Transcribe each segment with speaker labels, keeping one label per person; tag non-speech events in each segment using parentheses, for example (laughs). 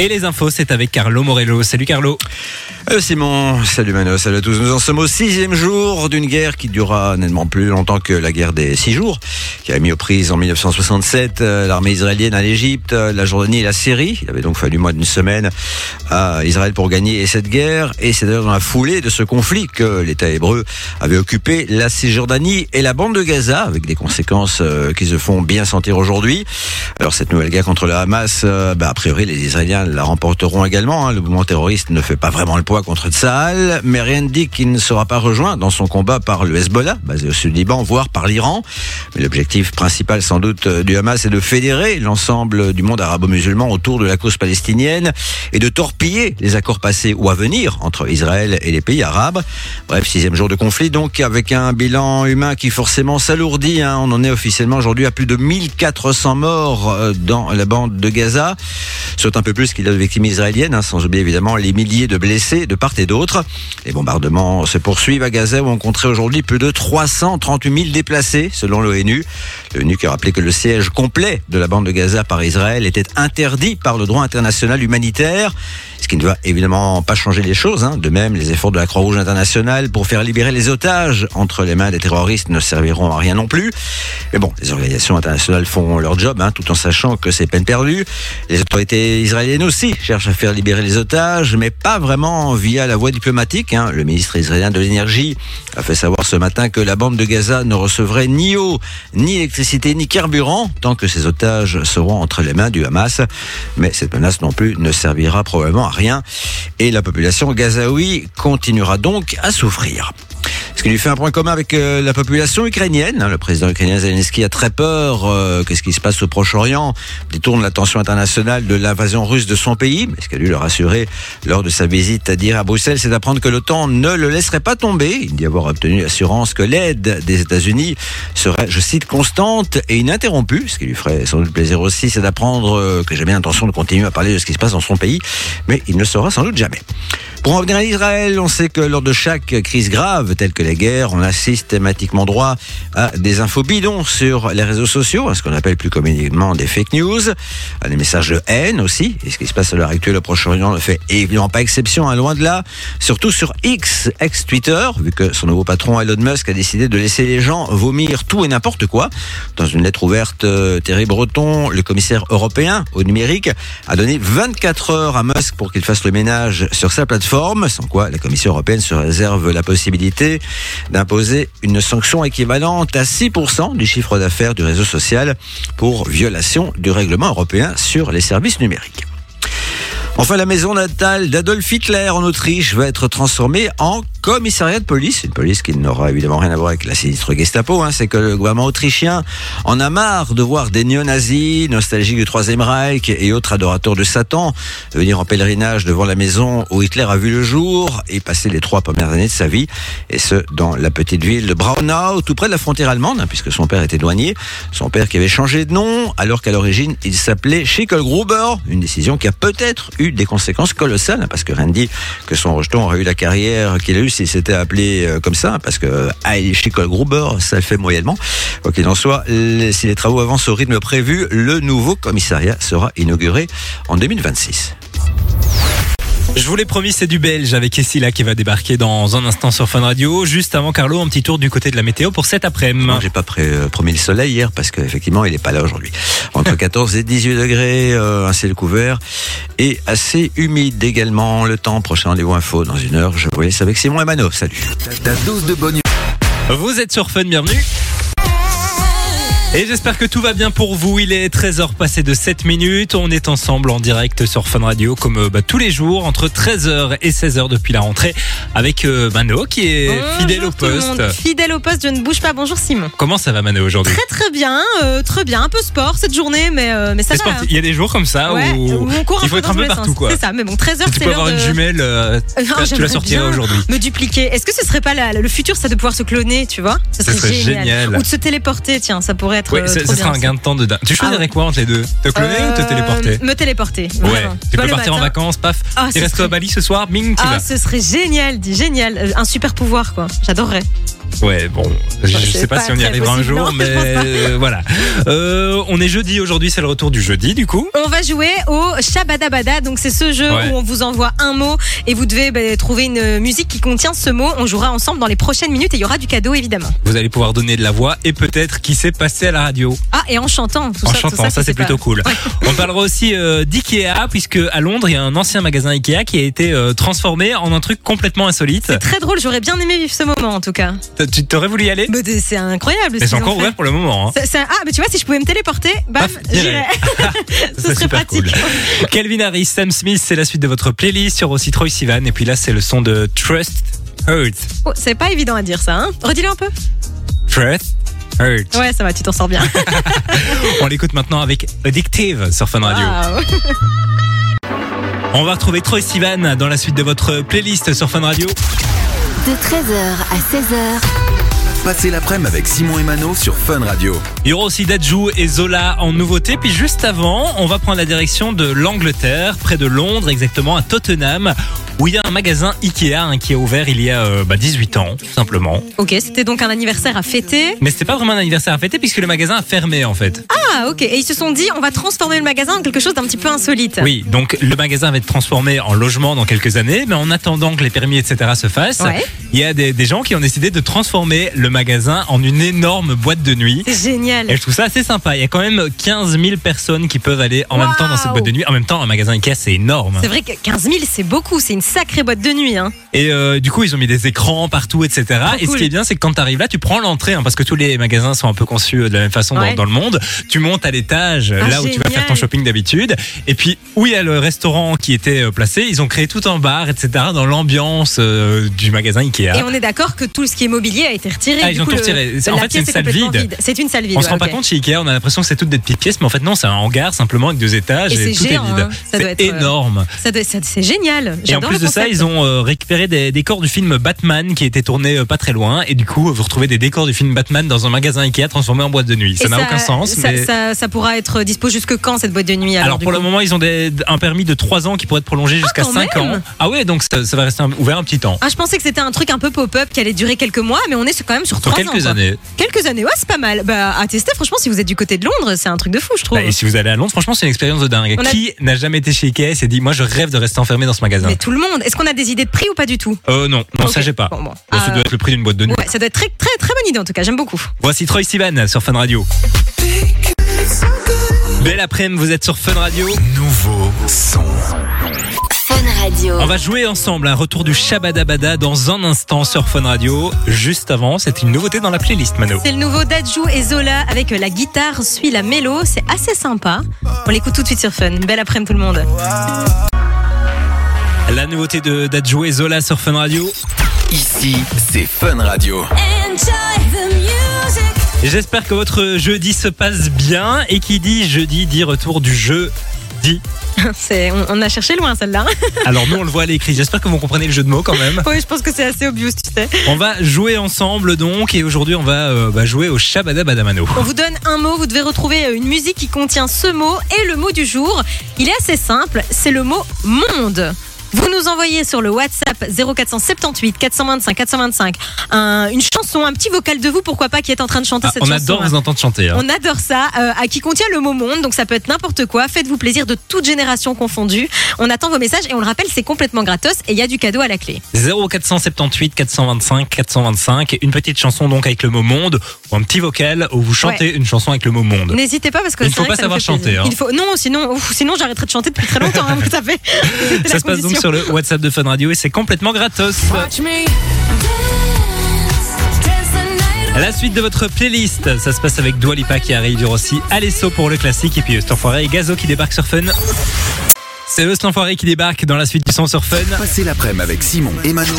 Speaker 1: Et les infos, c'est avec Carlo Morello. Salut Carlo.
Speaker 2: Euh, Simon, salut Mano, salut à tous. Nous en sommes au sixième jour d'une guerre qui durera nettement plus longtemps que la guerre des six jours, qui a mis aux prises en 1967 euh, l'armée israélienne à l'Égypte, euh, la Jordanie et la Syrie. Il avait donc fallu moins d'une semaine à Israël pour gagner cette guerre. Et c'est d'ailleurs dans la foulée de ce conflit que l'État hébreu avait occupé la Cisjordanie et la bande de Gaza, avec des conséquences euh, qui se font bien sentir aujourd'hui. Alors cette nouvelle guerre contre le Hamas, bah, a priori les Israéliens la remporteront également. hein. Le mouvement terroriste ne fait pas vraiment le poids contre Tsahal, mais rien ne dit qu'il ne sera pas rejoint dans son combat par le Hezbollah, basé au sud Liban, voire par l'Iran. Mais l'objectif principal sans doute euh, du Hamas est de fédérer l'ensemble du monde arabo-musulman autour de la cause palestinienne et de torpiller les accords passés ou à venir entre Israël et les pays arabes. Bref, sixième jour de conflit, donc avec un bilan humain qui forcément s'alourdit. hein. On en est officiellement aujourd'hui à plus de 1400 morts euh, dans la bande de Gaza, soit un peu plus a de victimes israéliennes, hein, sans oublier évidemment les milliers de blessés de part et d'autre. Les bombardements se poursuivent à Gaza où on compterait aujourd'hui plus de 338 000 déplacés selon l'ONU. L'ONU qui a rappelé que le siège complet de la bande de Gaza par Israël était interdit par le droit international humanitaire. Ce qui ne va évidemment pas changer les choses. hein. De même, les efforts de la Croix-Rouge internationale pour faire libérer les otages entre les mains des terroristes ne serviront à rien non plus. Mais bon, les organisations internationales font leur job, hein, tout en sachant que c'est peine perdue. Les autorités israéliennes aussi cherchent à faire libérer les otages, mais pas vraiment via la voie diplomatique. hein. Le ministre israélien de l'énergie a fait savoir ce matin que la bande de Gaza ne recevrait ni eau, ni électricité, ni carburant tant que ces otages seront entre les mains du Hamas. Mais cette menace non plus ne servira probablement rien. Et la population gazaoui continuera donc à souffrir. Ce qui lui fait un point commun avec euh, la population ukrainienne. hein. Le président ukrainien Zelensky a très peur euh, que ce qui se passe au Proche-Orient détourne l'attention internationale de l'invasion russe de son pays. Mais ce qu'a dû le rassurer lors de sa visite à dire à Bruxelles, c'est d'apprendre que l'OTAN ne le laisserait pas tomber. Il dit avoir obtenu l'assurance que l'aide des États-Unis serait, je cite, constante et ininterrompue. Ce qui lui ferait sans doute plaisir aussi, c'est d'apprendre euh, que j'ai bien l'intention de continuer à parler de ce qui se passe dans son pays. Mais il ne le saura sans doute jamais. Pour en revenir à Israël, on sait que lors de chaque crise grave, telle que la guerre, on a systématiquement droit à des infos bidons sur les réseaux sociaux, à ce qu'on appelle plus communément des fake news, à des messages de haine aussi. Et ce qui se passe à l'heure actuelle au Proche-Orient ne fait évidemment pas exception, hein, loin de là. Surtout sur X, ex-Twitter, vu que son nouveau patron Elon Musk a décidé de laisser les gens vomir tout et n'importe quoi. Dans une lettre ouverte, euh, Thierry Breton, le commissaire européen au numérique, a donné 24 heures à Musk pour qu'il fasse le ménage sur sa plateforme, sans quoi la Commission européenne se réserve la possibilité d'imposer une sanction équivalente à 6% du chiffre d'affaires du réseau social pour violation du règlement européen sur les services numériques. Enfin, la maison natale d'Adolf Hitler en Autriche va être transformée en commissariat de police. Une police qui n'aura évidemment rien à voir avec la sinistre Gestapo. Hein. C'est que le gouvernement autrichien en a marre de voir des néo-nazis, nostalgiques du Troisième Reich et autres adorateurs de Satan venir en pèlerinage devant la maison où Hitler a vu le jour et passer les trois premières années de sa vie. Et ce, dans la petite ville de Braunau, tout près de la frontière allemande, hein, puisque son père était douanier. Son père qui avait changé de nom, alors qu'à l'origine, il s'appelait Schickelgruber. Une décision qui a peut-être eu des conséquences colossales, hein, parce que dit que son rejeton aurait eu la carrière qu'il a eu s'il s'était appelé euh, comme ça, parce que Heil Schickelgruber, ça le fait moyennement. Quoi qu'il en soit, si les travaux avancent au rythme prévu, le nouveau commissariat sera inauguré en 2026.
Speaker 1: Je vous l'ai promis, c'est du belge avec Essila qui va débarquer dans un instant sur Fun Radio. Juste avant Carlo, un petit tour du côté de la météo pour cet après-midi.
Speaker 2: Moi, j'ai pas pré- euh, promis le soleil hier parce qu'effectivement, il est pas là aujourd'hui. Entre (laughs) 14 et 18 degrés, euh, un ciel couvert et assez humide également. Le temps, prochain rendez-vous info dans une heure. Je vous laisse avec Simon et Mano. Salut.
Speaker 3: Ta dose de bonne
Speaker 1: Vous êtes sur Fun, bienvenue. Et j'espère que tout va bien pour vous. Il est 13h passé de 7 minutes. On est ensemble en direct sur Fun Radio comme euh, bah, tous les jours entre 13h et 16h depuis la rentrée avec euh, Mano qui est
Speaker 4: Bonjour
Speaker 1: fidèle au poste.
Speaker 4: Fidèle au poste, je ne bouge pas. Bonjour Simon.
Speaker 1: Comment ça va Mano aujourd'hui?
Speaker 4: Très très bien, euh, très bien. Un peu sport cette journée, mais, euh, mais ça va.
Speaker 1: sportif. Il y a des jours comme ça
Speaker 4: Ouais,
Speaker 1: où
Speaker 4: où on court
Speaker 1: il faut être un peu partout.
Speaker 4: C'est ça, mais bon, 13h
Speaker 1: Si tu
Speaker 4: c'est
Speaker 1: peux
Speaker 4: l'heure
Speaker 1: avoir
Speaker 4: de...
Speaker 1: une jumelle, (laughs)
Speaker 4: Ah,
Speaker 1: tu la
Speaker 4: bien
Speaker 1: aujourd'hui.
Speaker 4: Me dupliquer. Est-ce que ce serait pas la- le futur, ça de pouvoir se cloner, tu vois? Ce
Speaker 1: serait génial.
Speaker 4: Ou de se téléporter, tiens, ça pourrait être.
Speaker 1: Oui,
Speaker 4: euh,
Speaker 1: sera un gain de temps de dingue. Tu choisirais
Speaker 4: Ah
Speaker 1: quoi entre les deux Te cloner ou te
Speaker 4: Euh,
Speaker 1: téléporter
Speaker 4: Me téléporter.
Speaker 1: Ouais, tu peux partir en vacances, paf.
Speaker 4: Ah,
Speaker 1: tu restes au Bali ce soir, bing, tu
Speaker 4: Ah,
Speaker 1: vas.
Speaker 4: ce serait génial, dit génial. Un super pouvoir, quoi. J'adorerais.
Speaker 1: Ouais, bon, je, je
Speaker 4: c'est
Speaker 1: sais pas,
Speaker 4: pas
Speaker 1: si on y arrivera un jour,
Speaker 4: non,
Speaker 1: mais euh, voilà. Euh, on est jeudi aujourd'hui, c'est le retour du jeudi du coup.
Speaker 4: On va jouer au Shabadabada. Donc, c'est ce jeu
Speaker 1: Ouais.
Speaker 4: où on vous envoie un mot et vous devez bah, trouver une musique qui contient ce mot. On jouera ensemble dans les prochaines minutes et il y aura du cadeau, évidemment.
Speaker 1: Vous allez pouvoir donner de la voix et peut-être qui s'est passé à la radio.
Speaker 4: Ah, et en chantant. Tout
Speaker 1: en
Speaker 4: ça, tout
Speaker 1: ça, c'est plutôt
Speaker 4: pas-
Speaker 1: cool. On parlera aussi euh, d'IKEA, puisque à Londres, il y a un ancien magasin IKEA qui a été euh, transformé en un truc complètement insolite.
Speaker 4: C'est très drôle. J'aurais bien aimé vivre ce moment, en tout cas.
Speaker 1: Tu t'aurais voulu y aller?
Speaker 4: C'est incroyable.
Speaker 1: Mais c'est encore ouvert pour le moment. Hein.
Speaker 4: Ah, mais tu vois, si je pouvais me téléporter, bam,
Speaker 1: j'irais. (laughs)
Speaker 4: Ce serait
Speaker 1: super
Speaker 4: pratique.
Speaker 1: cool. Calvin Harris, Sam Smith, c'est la suite de votre playlist sur aussi Troy Sivan. Et puis là, c'est le son de Trust Hurt.
Speaker 4: Oh, c'est pas évident à dire ça, hein Redis-le un peu.
Speaker 1: Trust Hurt.
Speaker 4: Ouais, ça va, tu t'en sors bien. (laughs)
Speaker 1: On l'écoute maintenant avec Addictive sur Fun Radio. On va retrouver Troy Sivan dans la suite de votre playlist sur Fun Radio.
Speaker 3: De 13h à 16h,
Speaker 5: Passez l'après-midi avec Simon et Mano sur Fun Radio.
Speaker 1: Il y aura aussi Dajou et Zola en nouveauté. Puis juste avant, on va prendre la direction de l'Angleterre, près de Londres, exactement à Tottenham, où il y a un magasin Ikea hein, qui a ouvert il y a euh, bah, 18 ans, tout simplement.
Speaker 4: Ok, c'était donc un anniversaire à fêter.
Speaker 1: Mais c'était pas vraiment un anniversaire à fêter puisque le magasin a fermé en fait.
Speaker 4: Ah, ok. Et ils se sont dit, on va transformer le magasin en quelque chose d'un petit peu insolite.
Speaker 1: Oui, donc le magasin va être transformé en logement dans quelques années, mais en attendant que les permis, etc. se fassent,
Speaker 4: Ouais.
Speaker 1: il y a des, des gens qui ont décidé de transformer le magasin en une énorme boîte de nuit.
Speaker 4: C'est génial.
Speaker 1: Et je trouve ça assez sympa. Il y a quand même 15 000 personnes qui peuvent aller en même temps dans cette boîte de nuit. En même temps, un magasin Ikea, c'est énorme.
Speaker 4: C'est vrai que 15 000, c'est beaucoup. C'est une sacrée boîte de nuit. Hein.
Speaker 1: Et euh, du coup, ils ont mis des écrans partout, etc. et ce qui est bien, c'est que quand tu arrives là, tu prends l'entrée, hein, parce que tous les magasins sont un peu conçus de la même façon dans-
Speaker 4: Ouais.
Speaker 1: dans, le monde. Tu montes à l'étage,
Speaker 4: Ah,
Speaker 1: là où tu vas faire ton shopping d'habitude. Et puis, où il y a le restaurant qui était euh, placé, ils ont créé tout un bar, etc. dans l'ambiance euh, du magasin Ikea.
Speaker 4: Et on est d'accord que tout ce qui est mobilier a été retiré.
Speaker 1: Ah, ils ont tout retiré. En fait, c'est une salle vide.
Speaker 4: C'est une salle vide.
Speaker 1: On se rend pas compte chez Ikea, on a l'impression que c'est toutes des petites pièces, mais en fait non, c'est un hangar simplement avec deux étages
Speaker 4: Et
Speaker 1: tout
Speaker 4: géant,
Speaker 1: est vide.
Speaker 4: hein.
Speaker 1: C'est
Speaker 4: euh,
Speaker 1: énorme.
Speaker 4: C'est génial.
Speaker 1: Et en plus de ça, ils ont euh, récupéré des décors du film Batman qui était tourné euh, pas très loin. Et du coup, vous retrouvez des décors du film Batman dans un magasin Ikea transformé en boîte de nuit. Ça n'a aucun sens.
Speaker 4: Ça,
Speaker 1: mais...
Speaker 4: ça- ça pourra être dispo jusque quand cette boîte de nuit alors,
Speaker 1: pour le moment, ils ont des- un permis de 3 ans qui pourrait être prolongé jusqu'à
Speaker 4: quand
Speaker 1: 5
Speaker 4: même
Speaker 1: ans. Ah ouais, donc ça, ça va rester un- ouvert un petit temps.
Speaker 4: Ah, je pensais que c'était un truc un peu pop-up qui allait durer quelques mois, mais on est quand même sur
Speaker 1: quelques
Speaker 4: quoi.
Speaker 1: années.
Speaker 4: Quelques années, ouais, c'est pas mal. Bah, à tester, franchement, si vous êtes du côté de Londres, c'est un truc de fou, je trouve.
Speaker 1: Bah, et si vous allez à Londres, franchement, c'est une expérience de dingue.
Speaker 4: On a-
Speaker 1: Qui n'a jamais été chez Ikea et s'est dit, moi, je rêve de rester enfermé dans ce magasin?
Speaker 4: Mais tout le monde. Est-ce qu'on a des idées de prix ou pas du tout?
Speaker 1: Euh, non, non, ça
Speaker 4: Ok.
Speaker 1: j'ai pas.
Speaker 4: Bon, bon.
Speaker 1: Bon, ça
Speaker 4: Euh,
Speaker 1: doit être le prix d'une boîte de nuit.
Speaker 4: Ouais, ça doit être très, très, très bonne idée en tout cas. J'aime beaucoup.
Speaker 1: Voici Troy Sivan sur Fun Radio. Belle après-midi, vous êtes sur Fun Radio.
Speaker 5: Nouveau son.
Speaker 3: Fun Radio.
Speaker 1: On va jouer ensemble un retour du Shabadabada dans un instant sur Fun Radio. Juste avant, c'est une nouveauté dans la playlist, Mano.
Speaker 4: C'est le nouveau Dajou et Zola avec la guitare suit la mélo. C'est assez sympa. On l'écoute tout de suite sur Fun. Belle après-midi tout le monde.
Speaker 1: La nouveauté de Dadjo et Zola sur Fun Radio.
Speaker 5: Ici, c'est Fun Radio.
Speaker 1: J'espère que votre jeudi se passe bien. Et qui dit jeudi dit retour du jeu. Dit. (laughs)
Speaker 4: On, on a cherché loin celle-là. (laughs)
Speaker 1: Alors nous on le voit à l'écrit. J'espère que vous comprenez le jeu de mots quand même. (laughs)
Speaker 4: oui, je pense que c'est assez obvious, tu sais.
Speaker 1: On va jouer ensemble donc et aujourd'hui on va euh, bah, jouer au Shabadabadamano.
Speaker 4: On vous donne un mot, vous devez retrouver euh, une musique qui contient ce mot et le mot du jour. Il est assez simple, c'est le mot monde. Vous nous envoyez sur le WhatsApp 0478 425 425 un- une chanson, un petit vocal de vous, pourquoi pas, qui est en train de chanter
Speaker 1: Ah,
Speaker 4: cette
Speaker 1: on
Speaker 4: chanson.
Speaker 1: adore vous entendre chanter. hein.
Speaker 4: On adore ça, euh, à qui contient le mot monde, donc ça peut être n'importe quoi. Faites-vous plaisir de toute génération confondue. On attend vos messages et on le rappelle, c'est complètement gratos et il y a du cadeau à la clé.
Speaker 1: 0478 425 425 une petite chanson donc avec le mot monde ou un petit vocal où vous chantez une chanson avec le mot monde.
Speaker 4: N'hésitez pas parce que
Speaker 1: Il ne faut
Speaker 4: vrai
Speaker 1: pas
Speaker 4: que
Speaker 1: savoir chanter, hein.
Speaker 4: Il faut non, sinon, ouf, sinon j'arrêterai de chanter depuis très longtemps. hein, vous (laughs) savez.
Speaker 1: Ça se passe donc. Sur le WhatsApp de Fun Radio et c'est complètement gratos. La suite de votre playlist, ça se passe avec Dua Lipa qui arrive, aussi Alesso pour le classique et puis Eust Enfoiré et Gazo qui débarque sur Fun. C'est Eust Enfoiré qui débarque dans la suite du son sur Fun.
Speaker 5: Passez l'après-midi avec Simon et Mano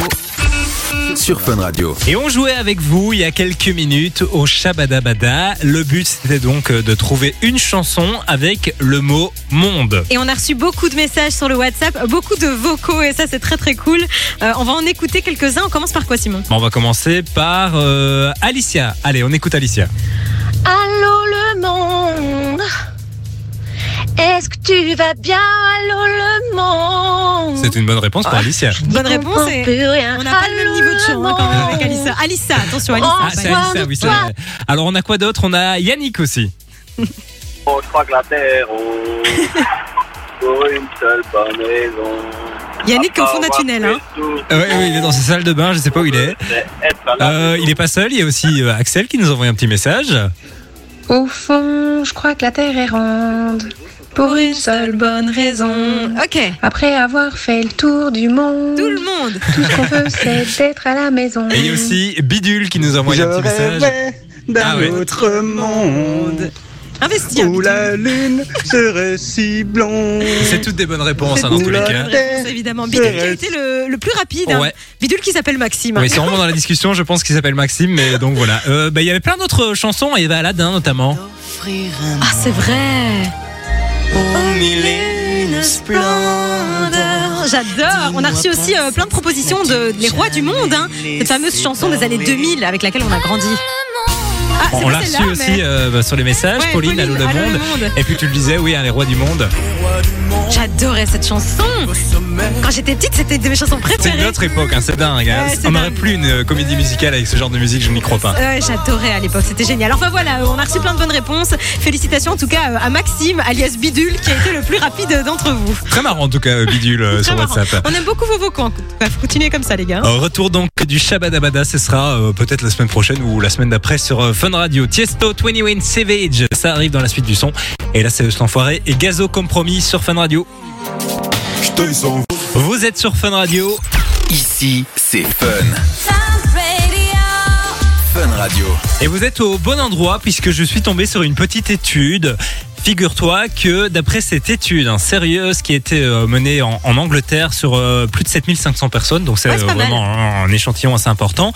Speaker 5: sur Fun Radio.
Speaker 1: Et on jouait avec vous il y a quelques minutes au Shabadabada. Le but c'était donc de trouver une chanson avec le mot monde.
Speaker 4: Et on a reçu beaucoup de messages sur le WhatsApp, beaucoup de vocaux et ça c'est très très cool. Euh, on va en écouter quelques-uns. On commence par quoi Simon?
Speaker 1: Bon, on va commencer par euh, Alicia. Allez, on écoute Alicia.
Speaker 6: Allô le monde Est-ce que tu vas bien Allô le monde
Speaker 1: C'est une bonne réponse pour Alicia.
Speaker 4: Bonne réponse. et
Speaker 6: Plus rien.
Speaker 4: On n'a pas le même niveau de chant hein, quand même avec Alissa. Alissa, attention, Alissa.
Speaker 1: Ah, c'est
Speaker 4: Alissa.
Speaker 1: Alicia, oui, c'est vrai. Alors, on a quoi d'autre? On a Yannick aussi.
Speaker 7: Oh, je crois que la terre ronde, (laughs) pour une seule bonne raison.
Speaker 4: Yannick au fond d'un tunnel. Hein.
Speaker 1: Euh, oui, oui, il est dans sa salle de bain, je sais pas où il est. Euh, il est pas seul, il y a aussi euh, Axel qui nous envoie un petit message.
Speaker 8: Au fond, je crois que la Terre est ronde. Pour une seule bonne raison.
Speaker 4: Ok.
Speaker 8: Après avoir fait le tour du monde,
Speaker 4: Tout le monde.
Speaker 8: tout ce qu'on veut, c'est (laughs) d'être à la maison.
Speaker 1: Et il y a aussi Bidule qui nous envoie un petit message.
Speaker 9: d'un
Speaker 1: Ah ouais.
Speaker 9: autre monde
Speaker 4: Investi. hein,
Speaker 9: où la lune serait si blonde.
Speaker 1: C'est toutes des bonnes réponses hein, dans tous les cas.
Speaker 4: évidemment. Bidule qui a été le, le plus rapide. hein.
Speaker 1: Ouais.
Speaker 4: Bidule qui s'appelle Maxime.
Speaker 1: Oui, c'est vraiment dans la discussion, je pense qu'il s'appelle Maxime, mais donc voilà. Euh, bah, il y avait plein d'autres chansons, et bah, Aladdin notamment.
Speaker 4: Ah, c'est vrai. J'adore. On a reçu aussi euh, plein de propositions de Les Rois du Monde, hein. cette fameuse chanson des années 2000 avec laquelle on a grandi. Ah, c'est
Speaker 1: On l'a reçu aussi
Speaker 4: mais-
Speaker 1: euh, bah, sur les messages,
Speaker 4: Ouais,
Speaker 1: Pauline, Allô le
Speaker 4: Allô le
Speaker 1: monde. Et puis tu le disais, oui, hein, les rois du monde.
Speaker 4: J'adorais cette chanson. Quand j'étais petite, c'était de mes chansons
Speaker 1: C'est
Speaker 4: préférées.
Speaker 1: une autre époque, hein, c'est dingue. hein.
Speaker 4: Ouais, c'est
Speaker 1: On n'aurait plus une euh, comédie musicale avec ce genre de musique, je n'y crois pas.
Speaker 4: Ouais, j'adorais à l'époque, c'était génial. Enfin voilà, euh, on a reçu plein de bonnes réponses. Félicitations en tout cas à Maxime, alias Bidule, qui a été le plus rapide d'entre vous.
Speaker 1: Très marrant en tout cas, Bidule euh, sur
Speaker 4: marrant.
Speaker 1: WhatsApp.
Speaker 4: On aime beaucoup vos vocaux. continuer comme ça, les gars.
Speaker 1: Euh, Retour donc du Shabadabada, ce sera peut-être la semaine prochaine ou la semaine d'après sur Fun Radio. Tiesto, 21 Savage, ça arrive dans la suite du son. Et là, c'est Eust l'enfoiré et Gazo compromis sur Fun Radio. Vous êtes sur Fun Radio.
Speaker 5: Ici, c'est Fun. Fun Radio.
Speaker 1: Et vous êtes au bon endroit puisque je suis tombé sur une petite étude. Figure-toi que d'après cette étude hein, sérieuse qui a été euh, menée en, en Angleterre sur euh, plus de 7500 personnes, donc c'est
Speaker 4: Ouais,
Speaker 1: euh, vraiment un, un échantillon assez important,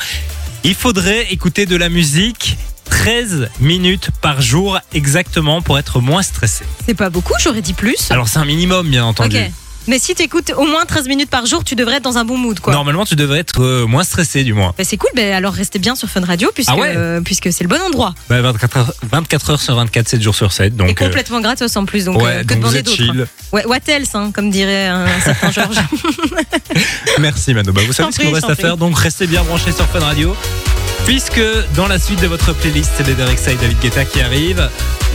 Speaker 1: il faudrait écouter de la musique 13 minutes par jour exactement pour être moins stressé.
Speaker 4: C'est pas beaucoup, j'aurais dit plus.
Speaker 1: Alors c'est un minimum bien entendu.
Speaker 4: ok. Mais si tu écoutes au moins 13 minutes par jour, tu devrais être dans un bon mood, quoi.
Speaker 1: Normalement tu devrais être euh, moins stressé du moins.
Speaker 4: Bah, c'est cool, bah, alors restez bien sur Fun Radio puisque,
Speaker 1: Ah ouais
Speaker 4: euh, puisque c'est le bon endroit.
Speaker 1: Bah, 24, heures, 24 heures sur 24, 7 jours sur 7. Donc,
Speaker 4: Et complètement gratos en plus, donc
Speaker 1: euh,
Speaker 4: euh,
Speaker 1: ouais,
Speaker 4: que
Speaker 1: donc vous
Speaker 4: demander
Speaker 1: êtes
Speaker 4: d'autre.
Speaker 1: chill.
Speaker 4: Ouais, what else, hein, comme dirait un certain (laughs) Georges.
Speaker 1: Merci Mano. Bah, vous savez
Speaker 4: T'en
Speaker 1: ce qu'il vous reste
Speaker 4: t'en
Speaker 1: à faire, donc restez bien branchés sur Fun Radio. Puisque dans la suite de votre playlist, c'est les Derek et David Guetta qui arrivent.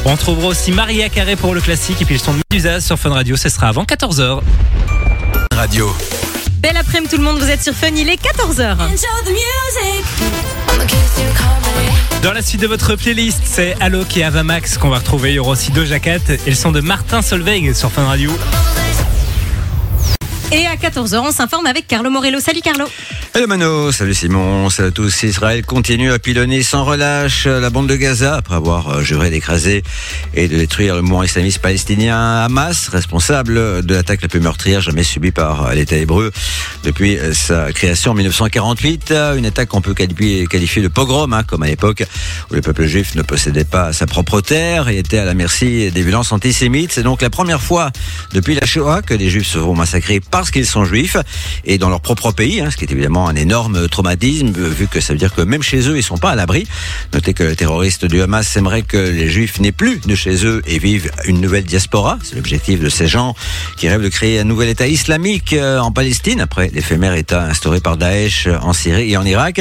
Speaker 1: On trouvera aussi Maria Carré pour le classique et puis le son de Medusa sur Fun Radio. Ce sera avant 14h.
Speaker 5: Radio.
Speaker 4: Belle après-midi tout le monde, vous êtes sur Fun, il est 14h.
Speaker 1: Dans la suite de votre playlist, c'est Alok et Avamax qu'on va retrouver. Il y aura aussi Doja Cat et le son de Martin Solveig sur Fun Radio.
Speaker 4: Et à 14h, on s'informe avec Carlo Morello. Salut Carlo.
Speaker 2: Hello Mano, salut Simon, salut à tous. Israël continue à pilonner sans relâche la bande de Gaza après avoir euh, juré d'écraser et de détruire le mouvement islamiste palestinien Hamas, responsable de l'attaque la plus meurtrière jamais subie par euh, l'État hébreu depuis euh, sa création en 1948. Euh, Une attaque qu'on peut qualifier, de pogrom, hein, comme à l'époque où le peuple juif ne possédait pas sa propre terre et était à la merci des violences antisémites. C'est donc la première fois depuis la Shoah que les juifs seront massacrés parce qu'ils sont juifs et dans leur propre pays, hein, ce qui est évidemment un énorme traumatisme, euh, vu que ça veut dire que même chez eux, ils sont pas à l'abri. Notez que le terroriste du Hamas aimerait que les juifs n'aient plus de chez eux et vivent une nouvelle diaspora. C'est l'objectif de ces gens qui rêvent de créer un nouvel État islamique euh, en Palestine, après l'éphémère État instauré par Daesh en Syrie et en Irak.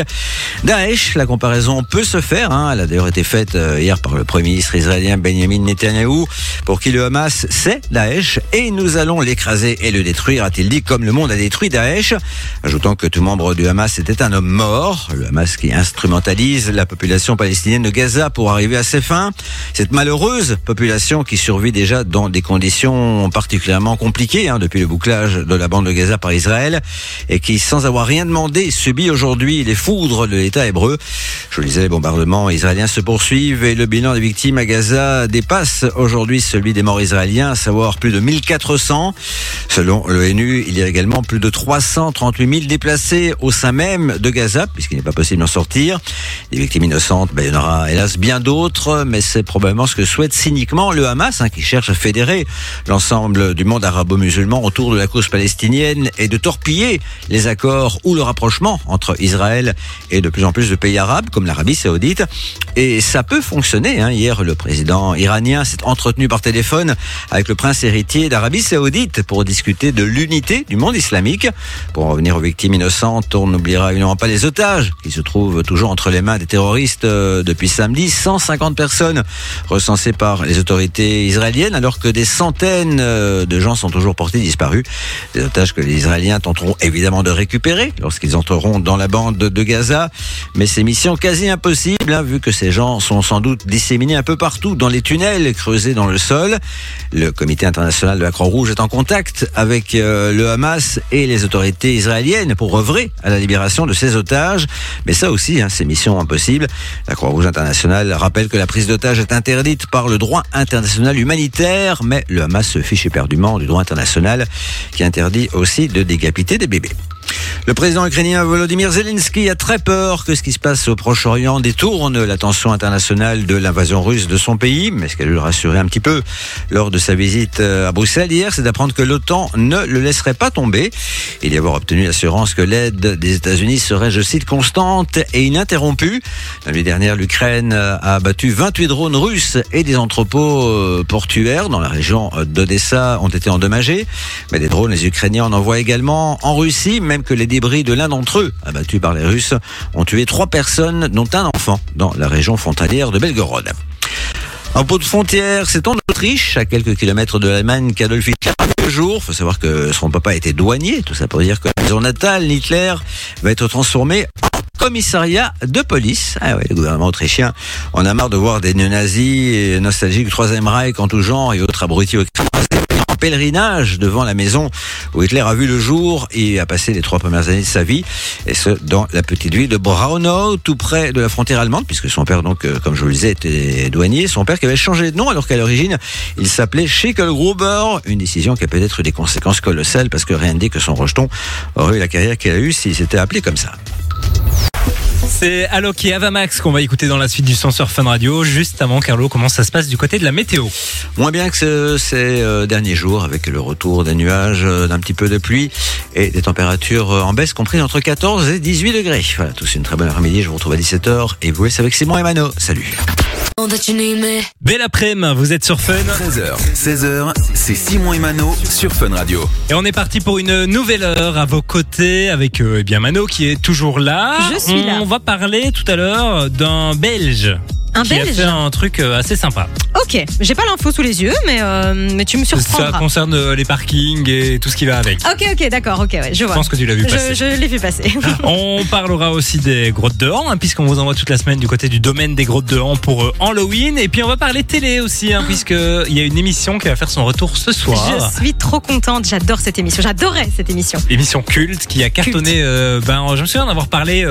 Speaker 2: Daesh, la comparaison peut se faire. Hein. Elle a d'ailleurs été faite euh, hier par le Premier ministre israélien Benjamin Netanyahou, pour qui le Hamas, c'est Daesh, et nous allons l'écraser et le détruire, a-t-il dit, comme le monde a détruit Daesh, ajoutant que tout membre du Hamas était un homme mort, le Hamas qui instrumentalise la population palestinienne de Gaza pour arriver à ses fins. Cette malheureuse population qui survit déjà dans des conditions particulièrement compliquées hein, depuis le bouclage de la bande de Gaza par Israël et qui, sans avoir rien demandé, subit aujourd'hui les foudres de l'État hébreu. Je le disais, les bombardements israéliens se poursuivent et le bilan des victimes à Gaza dépasse aujourd'hui celui des morts israéliens, à savoir plus de 1400. Selon l'ONU, il y a également plus de 338 000 déplacés au sein même de Gaza, puisqu'il n'est pas possible d'en sortir. Des victimes innocentes, ben, il y en aura hélas bien d'autres, mais c'est probablement ce que souhaite cyniquement le Hamas, hein, qui cherche à fédérer l'ensemble du monde arabo-musulman autour de la cause palestinienne et de torpiller les accords ou le rapprochement entre Israël et de plus en plus de pays arabes, comme l'Arabie saoudite. Et ça peut fonctionner. Hein. Hier, le président iranien s'est entretenu par téléphone avec le prince héritier d'Arabie saoudite pour discuter discuter de l'unité du monde islamique. Pour en revenir aux victimes innocentes, on n'oubliera évidemment pas les otages qui se trouvent toujours entre les mains des terroristes euh, depuis samedi. 150 personnes recensées par les autorités israéliennes alors que des centaines euh, de gens sont toujours portés disparus. Des otages que les Israéliens tenteront évidemment de récupérer lorsqu'ils entreront dans la bande de Gaza. Mais c'est mission quasi impossible hein, vu que ces gens sont sans doute disséminés un peu partout dans les tunnels creusés dans le sol. Le comité international de la Croix-Rouge est en contact avec euh, le Hamas et les autorités israéliennes pour œuvrer à la libération de ces otages. Mais ça aussi, hein, c'est mission impossible. La Croix-Rouge internationale rappelle que la prise d'otages est interdite par le droit international humanitaire, mais le Hamas se fiche éperdument du droit international qui interdit aussi de décapiter des bébés. Le président ukrainien Volodymyr Zelensky a très peur que ce qui se passe au Proche-Orient détourne l'attention internationale de l'invasion russe de son pays. Mais ce qu'elle le rassurait un petit peu lors de sa visite euh, à Bruxelles hier, c'est d'apprendre que l'OTAN ne le laisserait pas tomber et d'y avoir obtenu l'assurance que l'aide des États-Unis serait, je cite, constante et ininterrompue. La nuit dernière, l'Ukraine a abattu 28 drones russes et des entrepôts euh, portuaires dans la région d'Odessa ont été endommagés. Mais des drones, les Ukrainiens en envoient également en Russie, même que les débris de l'un d'entre eux, abattus par les Russes, ont tué trois personnes, dont un enfant, dans la région frontalière de Belgorod. En pot de frontière, c'est en Autriche, à quelques kilomètres de l'Allemagne, qu'Adolf Hitler a vu le jour. faut savoir que son papa était douanier, tout ça pour dire que la maison natale, Hitler, va être transformée en commissariat de police. Ah ouais, le gouvernement autrichien en a marre de voir des néo-nazis nostalgiques du Troisième Reich en tout genre et autres abrutis au pèlerinage devant la maison où Hitler a vu le jour et a passé les trois premières années de sa vie, et ce dans la petite ville de Braunau, tout près de la frontière allemande, puisque son père, donc, euh, comme je vous le disais, était douanier. Son père qui avait changé de nom alors qu'à l'origine, il s'appelait Schickelgruber, une décision qui a peut-être eu des conséquences colossales parce que rien ne dit que son rejeton aurait eu la carrière qu'il a eue s'il s'était appelé comme ça.
Speaker 1: C'est Alok et Avamax qu'on va écouter dans la suite du son sur Fun Radio. Juste avant, Carlo, comment ça se passe du côté de la météo
Speaker 2: Moins bien que ce- ces euh, derniers jours, avec le retour des nuages, euh, d'un petit peu de pluie et des températures euh, en baisse comprises entre 14 et 18 degrés. Voilà, tous une très bonne après-midi. Je vous retrouve à 17h et vous êtes avec Simon et Mano. Salut.
Speaker 1: Belle après-midi, vous êtes sur Fun.
Speaker 5: 13h, 16h, c'est Simon et Mano sur Fun Radio.
Speaker 1: Et on est parti pour une nouvelle heure à vos côtés avec euh, eh bien Mano qui est toujours là.
Speaker 4: Je suis
Speaker 1: on
Speaker 4: là.
Speaker 1: va parler tout à l'heure d'un Belge.
Speaker 4: Un
Speaker 1: qui a fait un truc euh, assez sympa.
Speaker 4: Ok, j'ai pas l'info sous les yeux, mais, euh, mais tu me
Speaker 1: Ça
Speaker 4: surprendras.
Speaker 1: concerne euh, les parkings et tout ce qui va avec.
Speaker 4: Ok, ok, d'accord, ok, ouais, je
Speaker 1: Je
Speaker 4: vois.
Speaker 1: pense que tu l'as vu passer.
Speaker 4: Je, je l'ai vu passer. (laughs)
Speaker 1: On parlera aussi des grottes de Han, hein, puisqu'on vous envoie toute la semaine du côté du domaine des grottes de Han pour euh, Halloween. Et puis on va parler télé aussi, hein, puisqu'il y a une émission qui va faire son retour ce soir.
Speaker 4: Je suis trop contente, j'adore cette émission, j'adorais cette émission.
Speaker 1: Émission culte qui a cartonné. euh, ben, je me souviens d'avoir parlé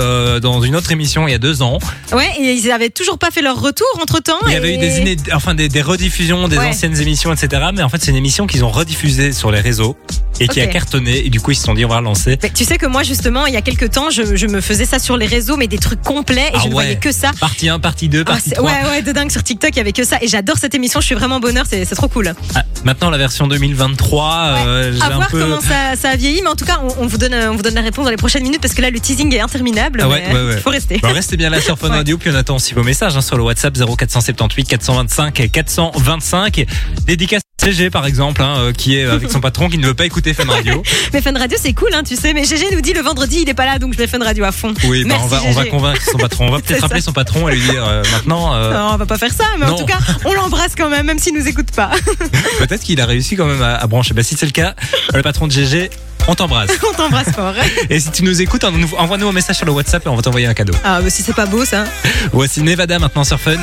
Speaker 1: dans une autre émission il y a deux ans.
Speaker 4: Ouais, et ils avaient toujours pas fait leur retour entre temps.
Speaker 1: Il y avait eu des, iné- enfin, des, des rediffusions des
Speaker 4: Ouais.
Speaker 1: anciennes émissions, etc. Mais en fait, c'est une émission qu'ils ont rediffusée sur les réseaux et qui a cartonné. Et du coup, ils se sont dit, on va relancer.
Speaker 4: Mais tu sais que moi, justement, il y a quelques temps, je, je me faisais ça sur les réseaux, mais des trucs complets, et
Speaker 1: Ah
Speaker 4: je ne
Speaker 1: ouais.
Speaker 4: voyais que ça.
Speaker 1: Partie 1, partie 2,
Speaker 4: Ah,
Speaker 1: partie
Speaker 4: c'est-
Speaker 1: 3.
Speaker 4: ouais, ouais, de dingue sur TikTok, il y avait que ça. Et j'adore cette émission, je suis vraiment bonheur, c'est c'est trop cool.
Speaker 1: Ah, maintenant, la version 2023, euh, j'ai
Speaker 4: à
Speaker 1: un
Speaker 4: voir
Speaker 1: peu.
Speaker 4: comment ça, ça a vieilli, mais en tout cas, on, on vous donne, on vous donne la réponse dans les prochaines minutes parce que là, le teasing est interminable.
Speaker 1: Ah ouais, ouais, ouais. (laughs)
Speaker 4: faut rester.
Speaker 1: Bon, restez bien là sur Fun (laughs)
Speaker 4: Ouais.
Speaker 1: Radio, puis on attend aussi vos messages hein, sur le WhatsApp 0478 425 et 425. Dédicace CG par exemple, hein, euh, qui est avec son patron qui ne veut pas écouter Fun Radio. (laughs)
Speaker 4: Mais Fun Radio, c'est cool, hein, tu sais. Mais GG nous dit le vendredi, il est pas là, donc je mets Fun Radio à fond.
Speaker 1: Oui, bah,
Speaker 4: Merci,
Speaker 1: on, va, on va
Speaker 4: GG.
Speaker 1: convaincre son patron. On va (laughs) peut-être appeler son patron et lui dire euh, maintenant. euh,
Speaker 4: Non, on va pas faire ça, mais en tout cas, on l'embrasse quand même, même s'il nous écoute pas. (laughs)
Speaker 1: Peut-être qu'il a réussi quand même à, à brancher. Bah, si c'est le cas, le patron de GG, on t'embrasse. (laughs)
Speaker 4: on t'embrasse fort.
Speaker 1: Et si tu nous écoutes, on- envoie-nous un message sur le WhatsApp et on va t'envoyer un cadeau.
Speaker 4: Ah, mais si c'est pas beau, ça.
Speaker 1: Voici Nevada maintenant sur Fun.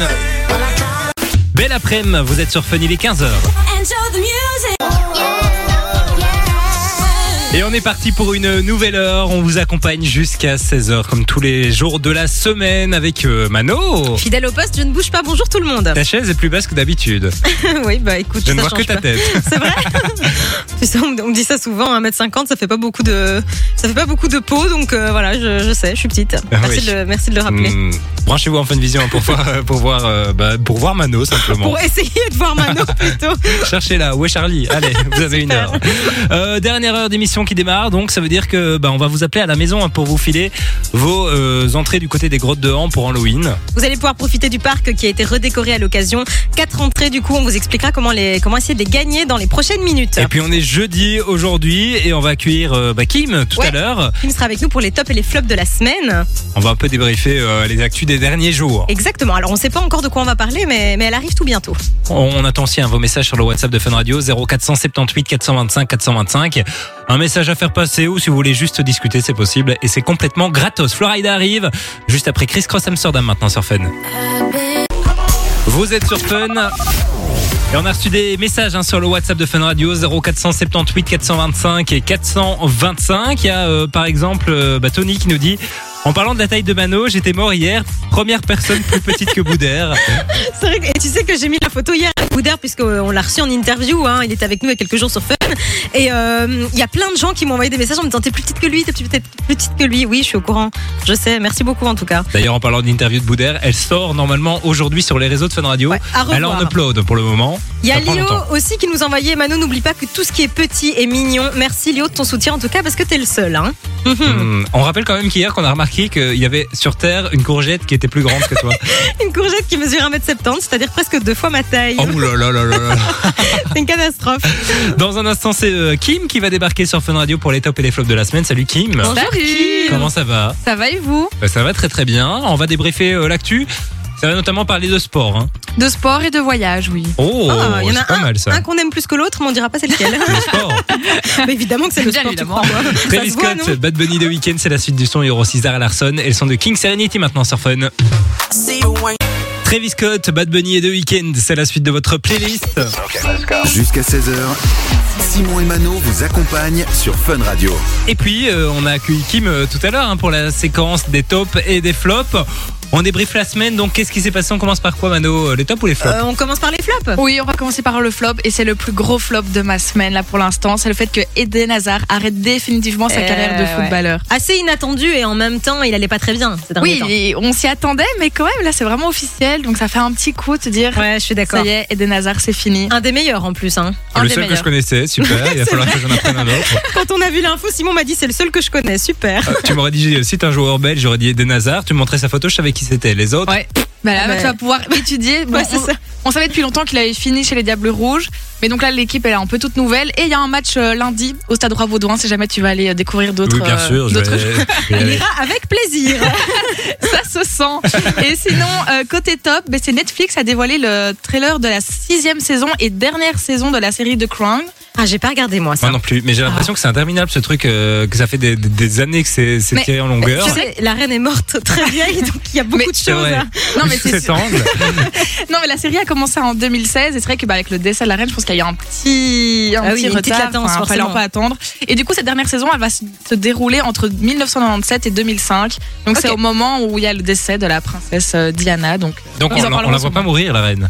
Speaker 1: Belle après-midi, vous êtes sur Fun, il est 15h. Et on est parti pour une nouvelle heure. On vous accompagne jusqu'à 16h, comme tous les jours de la semaine avec euh, Mano.
Speaker 4: Fidèle au poste, je ne bouge pas. Bonjour tout le monde.
Speaker 1: Ta chaise est plus basse que d'habitude. (laughs)
Speaker 4: oui, bah écoute,
Speaker 1: Je ne vois que ta
Speaker 4: pas.
Speaker 1: tête. (laughs)
Speaker 4: C'est vrai (laughs) Tu sais, on, me- on me dit ça souvent, 1m50, ça fait pas beaucoup de, ça fait pas beaucoup de peau, donc euh, voilà, je, je sais, je suis petite.
Speaker 1: Ah
Speaker 4: Merci,
Speaker 1: oui.
Speaker 4: de, le- merci de le rappeler.
Speaker 1: Hmm. Branchez-vous en fin de vision pour voir, pour voir, euh, bah, pour voir Mano simplement.
Speaker 4: Pour essayer de voir Mano plutôt.
Speaker 1: Cherchez là, où est Charlie? Allez, vous avez une heure. Dernière heure d'émission qui démarre, donc ça veut dire que bah, on va vous appeler à la maison hein, pour vous filer vos euh, entrées du côté des grottes de Han pour Halloween.
Speaker 4: Vous allez pouvoir profiter du parc qui a été redécoré à l'occasion. Quatre entrées, du coup, on vous expliquera comment, les, comment essayer de les gagner dans les prochaines minutes.
Speaker 1: Et puis on est jeudi aujourd'hui et on va accueillir euh, bah, Kim tout
Speaker 4: Ouais.
Speaker 1: à l'heure.
Speaker 4: Kim sera avec nous pour les tops et les flops de la semaine.
Speaker 1: On va un peu débriefer euh, les actus des derniers jours.
Speaker 4: Exactement. Alors, on ne sait pas encore de quoi on va parler, mais, mais elle arrive tout bientôt.
Speaker 1: On attend aussi hein, vos messages sur le WhatsApp de Fun Radio 0478 425 425. Un message à faire passer ou si vous voulez juste discuter, c'est possible et c'est complètement gratos. Florida arrive juste après Chris Cross Amsterdam maintenant sur Fun. Vous êtes sur Fun. Et on a reçu des messages hein, sur le WhatsApp de Fun Radio 0478 425 et 425. Il y a euh, par exemple euh, bah, Tony qui nous dit en parlant de la taille de Mano, j'étais mort hier, première personne plus petite que Boudère. (laughs)
Speaker 4: C'est vrai que- et tu sais que j'ai mis la photo hier avec Boudère puisqu'on l'a reçu en interview. Hein, il était avec nous il y a quelques jours sur Fun. Et euh, il y a plein de gens qui m'ont envoyé des messages en me disant t'es plus petite que lui, t'es peut-être plus petite que lui. Oui, je suis au courant. Je sais. Merci beaucoup en tout cas.
Speaker 1: D'ailleurs, en parlant d'interview de Boudère, elle sort normalement aujourd'hui sur les réseaux de Fun Radio.
Speaker 4: Ouais, à
Speaker 1: elle en upload pour le moment.
Speaker 4: Il y a
Speaker 1: longtemps.
Speaker 4: aussi qui nous a envoyé. Mano, n'oublie pas que tout ce qui est petit est mignon. Merci Léo de ton soutien en tout cas parce que t'es le seul. Hein.
Speaker 1: Hmm. On rappelle quand même qu'hier qu'on a remarqué qu'il y avait sur Terre une courgette qui était plus grande que toi. (laughs)
Speaker 4: Une courgette qui mesure 1m70, c'est-à-dire presque deux fois ma taille.
Speaker 1: oh là là là là là. (laughs)
Speaker 4: C'est une catastrophe.
Speaker 1: Dans un instant, c'est euh, Kim qui va débarquer sur Fun Radio pour les tops et les flops de la semaine. Salut Kim.
Speaker 10: Salut
Speaker 1: Comment ça va?
Speaker 10: Ça va et vous?
Speaker 1: Bah, Ça va très très bien. On va débriefer euh, l'actu. Ça va notamment parler de sport. hein.
Speaker 10: De sport et de voyage, oui.
Speaker 1: Oh,
Speaker 4: Ah, il y en
Speaker 1: c'est
Speaker 4: a
Speaker 1: pas
Speaker 4: un,
Speaker 1: mal ça.
Speaker 4: un qu'on aime plus que l'autre, mais on dira pas c'est lequel. (laughs)
Speaker 1: Le sport. (laughs)
Speaker 4: Mais évidemment que c'est le
Speaker 10: Bien
Speaker 4: sport, tu
Speaker 10: évidemment.
Speaker 4: crois, moi.
Speaker 1: Travis
Speaker 4: Ça se voit,
Speaker 1: Scott,
Speaker 4: non
Speaker 1: Bad Bunny de Weekend, c'est la suite du son. Aussi Zara Larson et le son de King Serenity maintenant sur Fun. Travis Scott, Bad Bunny et The Weeknd, c'est la suite de votre playlist.
Speaker 5: Jusqu'à 16h, Simon et Mano vous accompagnent sur Fun Radio.
Speaker 1: Et puis, euh, on a accueilli Kim euh, tout à l'heure hein, pour la séquence des tops et des flops. On débriefe la semaine, donc qu'est-ce qui s'est passé? On commence par quoi, Mano? Les tops ou les flops?
Speaker 4: Euh, on commence par les flops.
Speaker 10: Oui, on va commencer par le flop et c'est le plus gros flop de ma semaine là pour l'instant. C'est le fait que Eden Hazard arrête définitivement sa
Speaker 4: Euh,
Speaker 10: carrière de
Speaker 4: ouais.
Speaker 10: footballeur.
Speaker 4: Assez inattendu et en même temps, il allait pas très bien ces derniers
Speaker 10: Oui,
Speaker 4: temps.
Speaker 10: on s'y attendait, mais quand même là c'est vraiment officiel, donc ça fait un petit coup de te dire
Speaker 4: Ouais, je suis d'accord.
Speaker 10: ça y est, Eden Hazard c'est fini.
Speaker 4: Un des meilleurs en plus. Hein.
Speaker 10: Un
Speaker 1: Le
Speaker 10: des
Speaker 1: seul que je connaissais, super. (laughs) Il va falloir que j'en apprenne un autre. (laughs)
Speaker 4: Quand on a vu l'info, Simon m'a dit c'est le seul que je connais. Super.
Speaker 1: Euh, tu m'aurais dit, si t'es un joueur belge, j'aurais dit Eden Hazard. Tu me montrais sa photo, je savais qui c'était. Les autres,
Speaker 10: Ouais. Bah là,
Speaker 4: Ah
Speaker 10: bah. tu vas pouvoir (laughs) étudier. Bon,
Speaker 4: Ouais, c'est
Speaker 10: on,
Speaker 4: ça.
Speaker 10: on savait depuis longtemps qu'il avait fini chez les Diables Rouges. Mais donc là, l'équipe elle est un peu toute nouvelle. Et il y a un match euh, lundi au Stade Roi-Baudouin si jamais tu vas aller euh, découvrir d'autres.
Speaker 1: oui, bien
Speaker 10: euh,
Speaker 1: sûr. Je vais, vais y
Speaker 4: ira avec plaisir. (laughs)
Speaker 10: Ça se sent. Et sinon, euh, côté top, ben, c'est Netflix a dévoilé le trailer de la sixième saison et dernière saison de la série The Crown.
Speaker 4: ah, j'ai pas regardé moi ça.
Speaker 1: Moi non plus, mais j'ai l'impression que c'est interminable ce truc, euh, que ça fait des, des- des années que c'est c'est
Speaker 10: Mais-
Speaker 1: tiré en longueur.
Speaker 4: Tu sais, la reine est morte très vieille, (laughs) donc il y a beaucoup
Speaker 10: Mais
Speaker 4: de choses. à-
Speaker 10: Non, mais (laughs) c'est
Speaker 1: cet angle.
Speaker 10: non, mais la série a commencé en 2016 et c'est vrai que bah, avec le décès de la reine, je pense qu'il y a eu un petit, un
Speaker 4: Ah oui,
Speaker 10: petit
Speaker 4: une petite
Speaker 10: retard.
Speaker 4: latence,
Speaker 10: Enfin, fallait peu attendre. Et du coup, cette dernière saison, elle va se dérouler entre 1997 et 2005. Donc c'est au moment où il y a le décès de la princesse euh, Diana. Donc
Speaker 1: on, on
Speaker 10: parleront
Speaker 1: la voit pas mourir, la reine.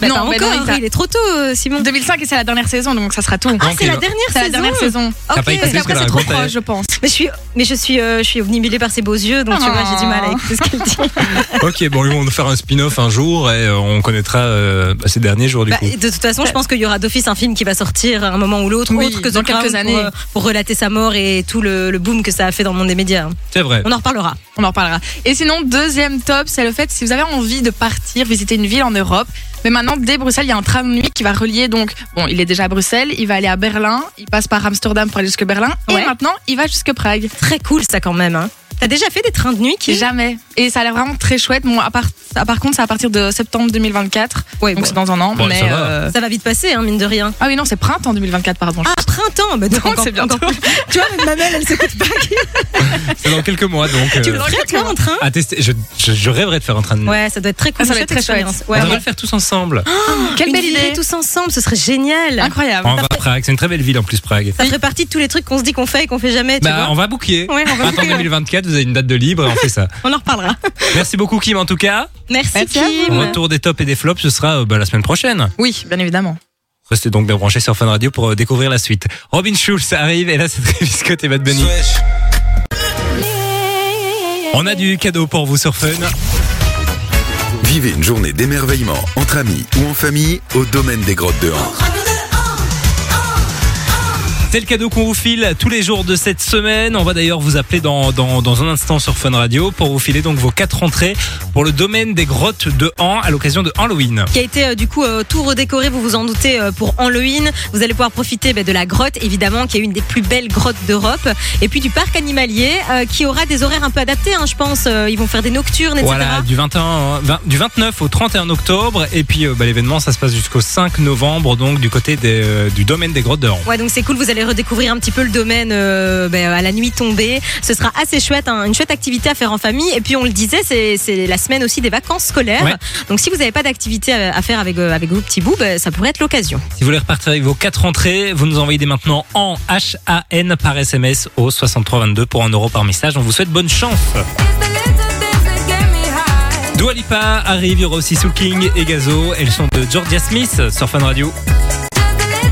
Speaker 4: Bah,
Speaker 10: Non,
Speaker 4: pas encore,
Speaker 10: non, il
Speaker 4: est trop tôt, euh, Simon.
Speaker 10: 2005 et c'est la dernière saison, donc ça sera tout.
Speaker 4: Ah, c'est la dernière
Speaker 10: c'est la
Speaker 4: saison.
Speaker 10: dernière saison.
Speaker 4: Ok.
Speaker 10: Parce
Speaker 1: ce
Speaker 10: qu'après c'est trop proche, je pense.
Speaker 4: Mais je suis, mais je suis, euh, je suis omnibulée par ses beaux yeux, donc tu vois, j'ai du mal à écouter ce qu'elle dit. (laughs)
Speaker 1: Ok, bon, ils vont nous faire un spin-off un jour et euh, on connaîtra euh, bah, ces derniers jours du
Speaker 4: Bah,
Speaker 1: coup.
Speaker 4: de toute façon, je pense qu'il y aura d'office un film qui va sortir à un moment ou l'autre,
Speaker 10: Oui,
Speaker 4: autre que
Speaker 10: dans quelques
Speaker 4: pour,
Speaker 10: années.
Speaker 4: euh, Pour, relater sa mort et tout le, le boom que ça a fait dans le monde des médias.
Speaker 1: C'est vrai.
Speaker 4: On en reparlera.
Speaker 10: On en reparlera. Et sinon, deuxième top, c'est le fait si vous avez envie de partir visiter une ville en Europe. Mais maintenant, dès Bruxelles, il y a un train de nuit qui va relier. Donc, bon, il est déjà à Bruxelles, il va aller à Berlin, il passe par Amsterdam pour aller jusque Berlin.
Speaker 4: Ouais.
Speaker 10: Et maintenant, il va jusque Prague.
Speaker 4: Très cool ça quand même. Hein. T'as déjà fait des trains de nuit qui
Speaker 10: Jamais. Et ça a l'air vraiment très chouette. Bon, à part, à par contre, c'est à partir de septembre 2024.
Speaker 4: Ouais,
Speaker 10: Donc,
Speaker 4: bon.
Speaker 10: c'est dans un an.
Speaker 1: Bon,
Speaker 10: mais
Speaker 1: ça va.
Speaker 10: euh,
Speaker 4: Ça va vite passer, hein, mine de rien.
Speaker 10: Ah oui, non, c'est printemps 2024, pardon.
Speaker 4: Ah, printemps bah, donc
Speaker 10: Donc, c'est bientôt.
Speaker 4: encore. (laughs) Tu vois, ma mère, elle s'écoute pas. (laughs)
Speaker 1: C'est dans quelques mois donc.
Speaker 4: Tu le ferais, toi, en train
Speaker 1: à tester. Je, je, je rêverais de faire un train de nuit.
Speaker 4: Ouais, ça doit être très cool.
Speaker 10: Ah, ça va
Speaker 4: chouette
Speaker 10: être très
Speaker 4: expérience.
Speaker 1: On
Speaker 4: Ouais,
Speaker 1: devrait le faire tous ensemble.
Speaker 10: Quelle
Speaker 4: Une
Speaker 10: belle idée.
Speaker 4: tous ensemble, ce serait génial.
Speaker 10: Incroyable.
Speaker 1: On va à Prague, c'est une très belle ville en plus Prague.
Speaker 4: Ça ferait partie de tous les trucs qu'on se dit qu'on fait et qu'on fait jamais,
Speaker 1: Bah, on va booker.
Speaker 4: Ouais, on va
Speaker 1: Printemps
Speaker 4: booker.
Speaker 1: 2024, vous avez une date de libre et on fait ça. (laughs)
Speaker 4: On en reparlera.
Speaker 1: Merci beaucoup Kim en tout cas.
Speaker 4: Merci,
Speaker 10: Merci à
Speaker 4: Kim.
Speaker 1: Retour des tops et des flops, ce sera euh, bah, la semaine prochaine.
Speaker 10: Oui, bien évidemment.
Speaker 1: Restez donc bien branchés sur Fun Radio pour euh, découvrir la suite. Robin Schulz arrive et là (laughs) c'est Travis Scott et Bad Bunny. On a du cadeau pour vous sur Fun.
Speaker 5: Vivez une journée d'émerveillement entre amis ou en famille au domaine des grottes de Han.
Speaker 1: C'est le cadeau qu'on vous file tous les jours de cette semaine. On va d'ailleurs vous appeler dans, dans, dans un instant sur Fun Radio pour vous filer donc vos quatre entrées pour le domaine des grottes de Han à l'occasion de Halloween.
Speaker 4: qui a été euh, du coup euh, tout redécoré, vous vous en doutez, euh, pour Halloween. Vous allez pouvoir profiter bah, de la grotte, évidemment, qui est une des plus belles grottes d'Europe, et puis du parc animalier, qui aura des horaires un peu adaptés, hein, je pense. Ils vont faire des nocturnes, etc.
Speaker 1: Voilà, du, 21, 20 du 29 au 31 octobre. Et puis bah, l'événement, ça se passe jusqu'au 5 novembre, donc du côté des, du domaine des grottes de Han.
Speaker 4: Ouais, donc c'est cool. Vous allez redécouvrir un petit peu le domaine euh, ben, à la nuit tombée. Ce sera assez chouette, hein, une chouette activité à faire en famille. Et puis on le disait, c'est la semaine aussi des vacances scolaires.
Speaker 1: Ouais.
Speaker 4: Donc si vous n'avez pas d'activité à à faire avec euh, avec vos petits bouts, ben, ça pourrait être l'occasion.
Speaker 1: Si vous voulez repartir avec vos quatre entrées, vous nous envoyez dès maintenant en H-A-N par SMS au 6322 pour 1 euro par message. On vous souhaite bonne chance. Dua Lipa arrive, il y aura aussi Soul King et Gazo. Elles sont de Georgia Smith sur Fun Radio.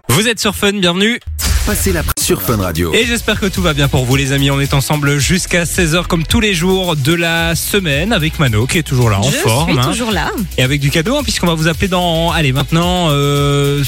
Speaker 1: Vous êtes sur Fun, bienvenue.
Speaker 5: La sur Fun Radio.
Speaker 1: Et j'espère que tout va bien pour vous les amis. On est ensemble jusqu'à 16h comme tous les jours de la semaine avec Mano qui est toujours là en
Speaker 4: Je
Speaker 1: forme.
Speaker 4: suis
Speaker 1: hein.
Speaker 4: toujours là.
Speaker 1: Et avec du cadeau hein, puisqu'on va vous appeler dans, allez maintenant, euh,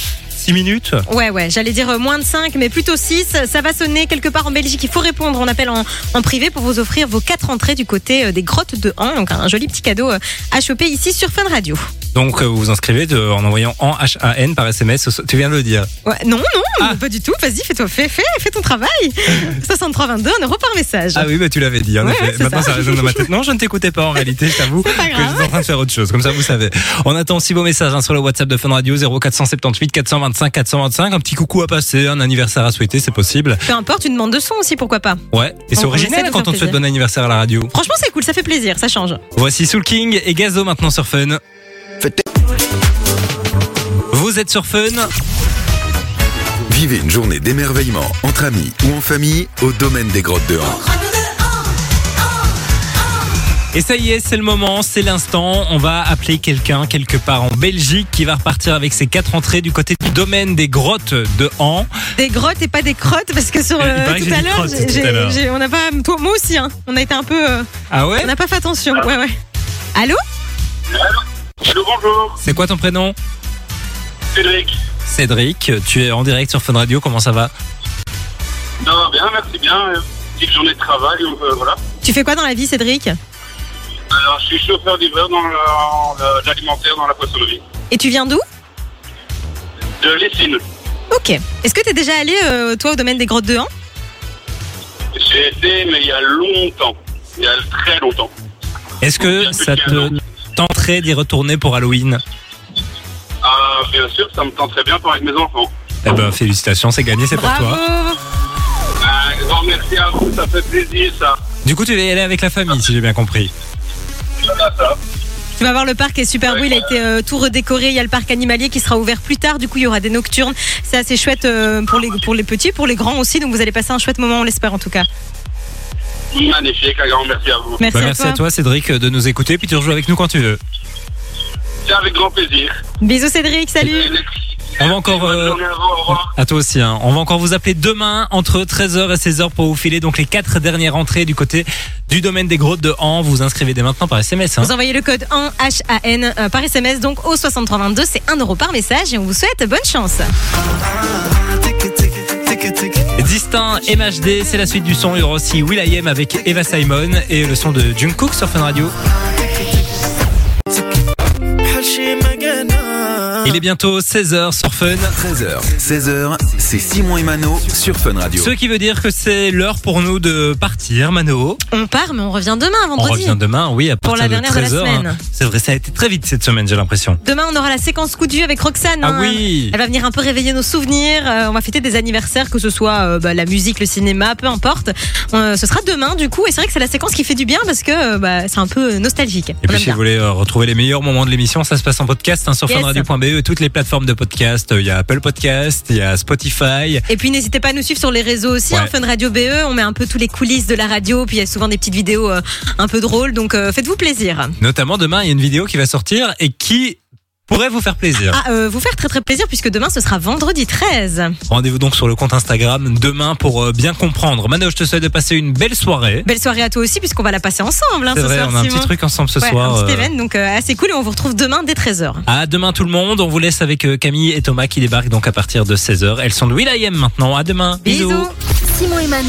Speaker 1: 6 minutes.
Speaker 4: Ouais, ouais, j'allais dire euh, moins de 5, mais plutôt 6. Ça va sonner quelque part en Belgique. Il faut répondre. On appelle en, en privé pour vous offrir vos quatre entrées du côté euh, des grottes de Han. Donc un joli petit cadeau euh, à choper ici sur Fun Radio.
Speaker 1: Donc vous vous inscrivez de- en envoyant en H-A-N par SMS. Tu viens de le dire.
Speaker 4: Ouais, non, non,
Speaker 1: Ah.
Speaker 4: pas du tout. Vas-y, fais-toi, fais, fais, fais ton travail. (laughs) 6322, un euro par message.
Speaker 1: Ah oui, bah tu l'avais dit. En
Speaker 4: Ouais,
Speaker 1: effet.
Speaker 4: ouais,
Speaker 1: Maintenant
Speaker 4: ça.
Speaker 1: ça résonne dans ma tête. Non, je ne t'écoutais pas en (laughs) réalité. Je t'avoue que
Speaker 4: grave.
Speaker 1: j'étais en train de faire autre chose. Comme ça, vous savez. On attend aussi vos messages hein, sur le WhatsApp de Fun Radio 0478 425 425. Un petit coucou à passer, un anniversaire à souhaiter, c'est possible.
Speaker 4: Peu importe, une demande de son aussi, pourquoi pas.
Speaker 1: Ouais. Et c'est original quand on te souhaite bon anniversaire à la radio.
Speaker 4: Franchement, c'est cool, ça fait plaisir, ça change.
Speaker 1: Voici Soul King et Gazo maintenant sur Fun.
Speaker 5: Faites-
Speaker 1: Vous êtes sur Fun.
Speaker 5: Vivez une journée d'émerveillement entre amis ou en famille au domaine des grottes de Han.
Speaker 1: Et ça y est, c'est le moment, c'est l'instant. On va appeler quelqu'un quelque part en Belgique qui va repartir avec ses quatre entrées du côté du domaine des grottes de Han.
Speaker 4: Des grottes et pas des crottes, parce que sur euh,
Speaker 1: que
Speaker 4: tout à l'heure,
Speaker 1: crottes
Speaker 4: j'ai-
Speaker 1: tout à l'heure.
Speaker 4: j'ai- on n'a pas, toi, moi aussi, hein, on a été un peu, euh,
Speaker 1: Ah ouais
Speaker 4: on n'a pas fait attention. Ouais, ouais. Allô?
Speaker 7: Allô, bonjour.
Speaker 1: C'est quoi ton prénom?
Speaker 7: Cédric.
Speaker 1: Cédric, tu es en direct sur Fun Radio, comment ça va?
Speaker 7: Non, bien, merci bien. Petite journée de travail, euh, voilà.
Speaker 4: Tu fais quoi dans la vie, Cédric?
Speaker 7: Alors, je suis chauffeur d'hiver dans l'alimentaire dans la poissonnerie.
Speaker 4: Et tu viens d'où
Speaker 7: De Lessine.
Speaker 4: Ok. Est-ce que tu es déjà allé, euh, toi, au domaine des grottes de Han
Speaker 7: J'ai été, mais il y a longtemps. Il y a très longtemps.
Speaker 1: Est-ce que ça te tenterait d'y retourner pour Halloween?
Speaker 7: Ah, bien sûr, ça me tente très bien pour avec mes enfants.
Speaker 1: Eh ben félicitations, c'est gagné, c'est pour
Speaker 4: Bravo
Speaker 1: toi.
Speaker 7: Un grand merci à vous, ça fait plaisir, ça.
Speaker 1: Du coup, tu vas y aller avec la famille, si j'ai bien compris.
Speaker 4: Tu vas voir, le parc est super beau. Il a été euh, tout redécoré. Il y a le parc animalier qui sera ouvert plus tard. Du coup, il y aura des nocturnes. C'est assez chouette euh, pour, les, pour les petits, pour les grands aussi. Donc, vous allez passer un chouette moment, on l'espère en tout cas.
Speaker 7: Magnifique, un grand merci à vous.
Speaker 4: Merci,
Speaker 1: Bah,
Speaker 4: à,
Speaker 1: merci
Speaker 4: toi.
Speaker 1: à toi, Cédric, de nous écouter, puis tu rejoues avec nous quand tu veux.
Speaker 7: C'est avec grand plaisir.
Speaker 4: Bisous, Cédric. Salut.
Speaker 1: On va encore. Euh,
Speaker 7: journée à
Speaker 1: toi aussi. hein. On va encore vous appeler demain entre 13h et 16h pour vous filer donc les quatre dernières entrées du côté du domaine des grottes de Han. Vous vous inscrivez dès maintenant par SMS. hein.
Speaker 4: Vous envoyez le code en HAN euh, par SMS, donc au 6322. C'est 1 euro par message et on vous souhaite bonne chance.
Speaker 1: Distinct MHD, c'est la suite du son. Il y aura aussi Will.i.am avec Eva Simon et le son de Jungkook sur Fun Radio. Il est bientôt 16h sur Fun.
Speaker 5: 13h, 16h, c'est Simon et Mano sur Fun Radio.
Speaker 1: Ce qui veut dire que c'est l'heure pour nous de partir, Mano.
Speaker 4: On part, mais on revient demain,
Speaker 1: On
Speaker 4: vendredi.
Speaker 1: revient demain, oui, à
Speaker 4: Pour
Speaker 1: partir
Speaker 4: la
Speaker 1: de
Speaker 4: dernière de la
Speaker 1: 13h. hein.
Speaker 4: semaine.
Speaker 1: C'est vrai, ça a été très vite cette semaine, j'ai l'impression.
Speaker 4: Demain, on aura la séquence coup de vue avec Roxane.
Speaker 1: Ah
Speaker 4: hein.
Speaker 1: oui.
Speaker 4: Elle va venir un peu réveiller nos souvenirs. Euh, on va fêter des anniversaires, que ce soit euh, bah, la musique, le cinéma, peu importe. Euh, ce sera demain, du coup. Et c'est vrai que c'est la séquence qui fait du bien parce que euh, bah, c'est un peu nostalgique.
Speaker 1: Et
Speaker 4: On
Speaker 1: puis si
Speaker 4: bien.
Speaker 1: vous voulez euh, retrouver les meilleurs moments de l'émission, ça se passe en podcast hein, sur
Speaker 4: Yes.
Speaker 1: funradio.be toutes les plateformes de podcast. Il y a Apple Podcast, il y a Spotify.
Speaker 4: Et puis n'hésitez pas à nous suivre sur les réseaux aussi,
Speaker 1: Ouais.
Speaker 4: hein, Fun Radio BE. On met un peu tous les coulisses de la radio, puis il y a souvent des petites vidéos euh, un peu drôles. Donc euh, faites-vous plaisir.
Speaker 1: Notamment demain, il y a une vidéo qui va sortir et qui pourrait vous faire plaisir.
Speaker 4: Ah, euh, vous faire très très plaisir puisque demain ce sera vendredi 13.
Speaker 1: Rendez-vous donc sur le compte Instagram demain pour euh, bien comprendre. Mano, je te souhaite de passer une belle soirée.
Speaker 4: Belle soirée à toi aussi puisqu'on va la passer ensemble hein,
Speaker 1: C'est
Speaker 4: ce
Speaker 1: vrai,
Speaker 4: soir.
Speaker 1: on a un
Speaker 4: Simon.
Speaker 1: petit truc ensemble ce
Speaker 4: Ouais,
Speaker 1: soir.
Speaker 4: Un petit
Speaker 1: euh,
Speaker 4: événement donc euh, assez cool et on vous retrouve demain dès 13h.
Speaker 1: À demain tout le monde. On vous laisse avec euh, Camille et Thomas qui débarquent donc à partir de 16h. Elles sont de Will.i.am maintenant. À demain.
Speaker 4: Bisous.
Speaker 3: Simon et Mano.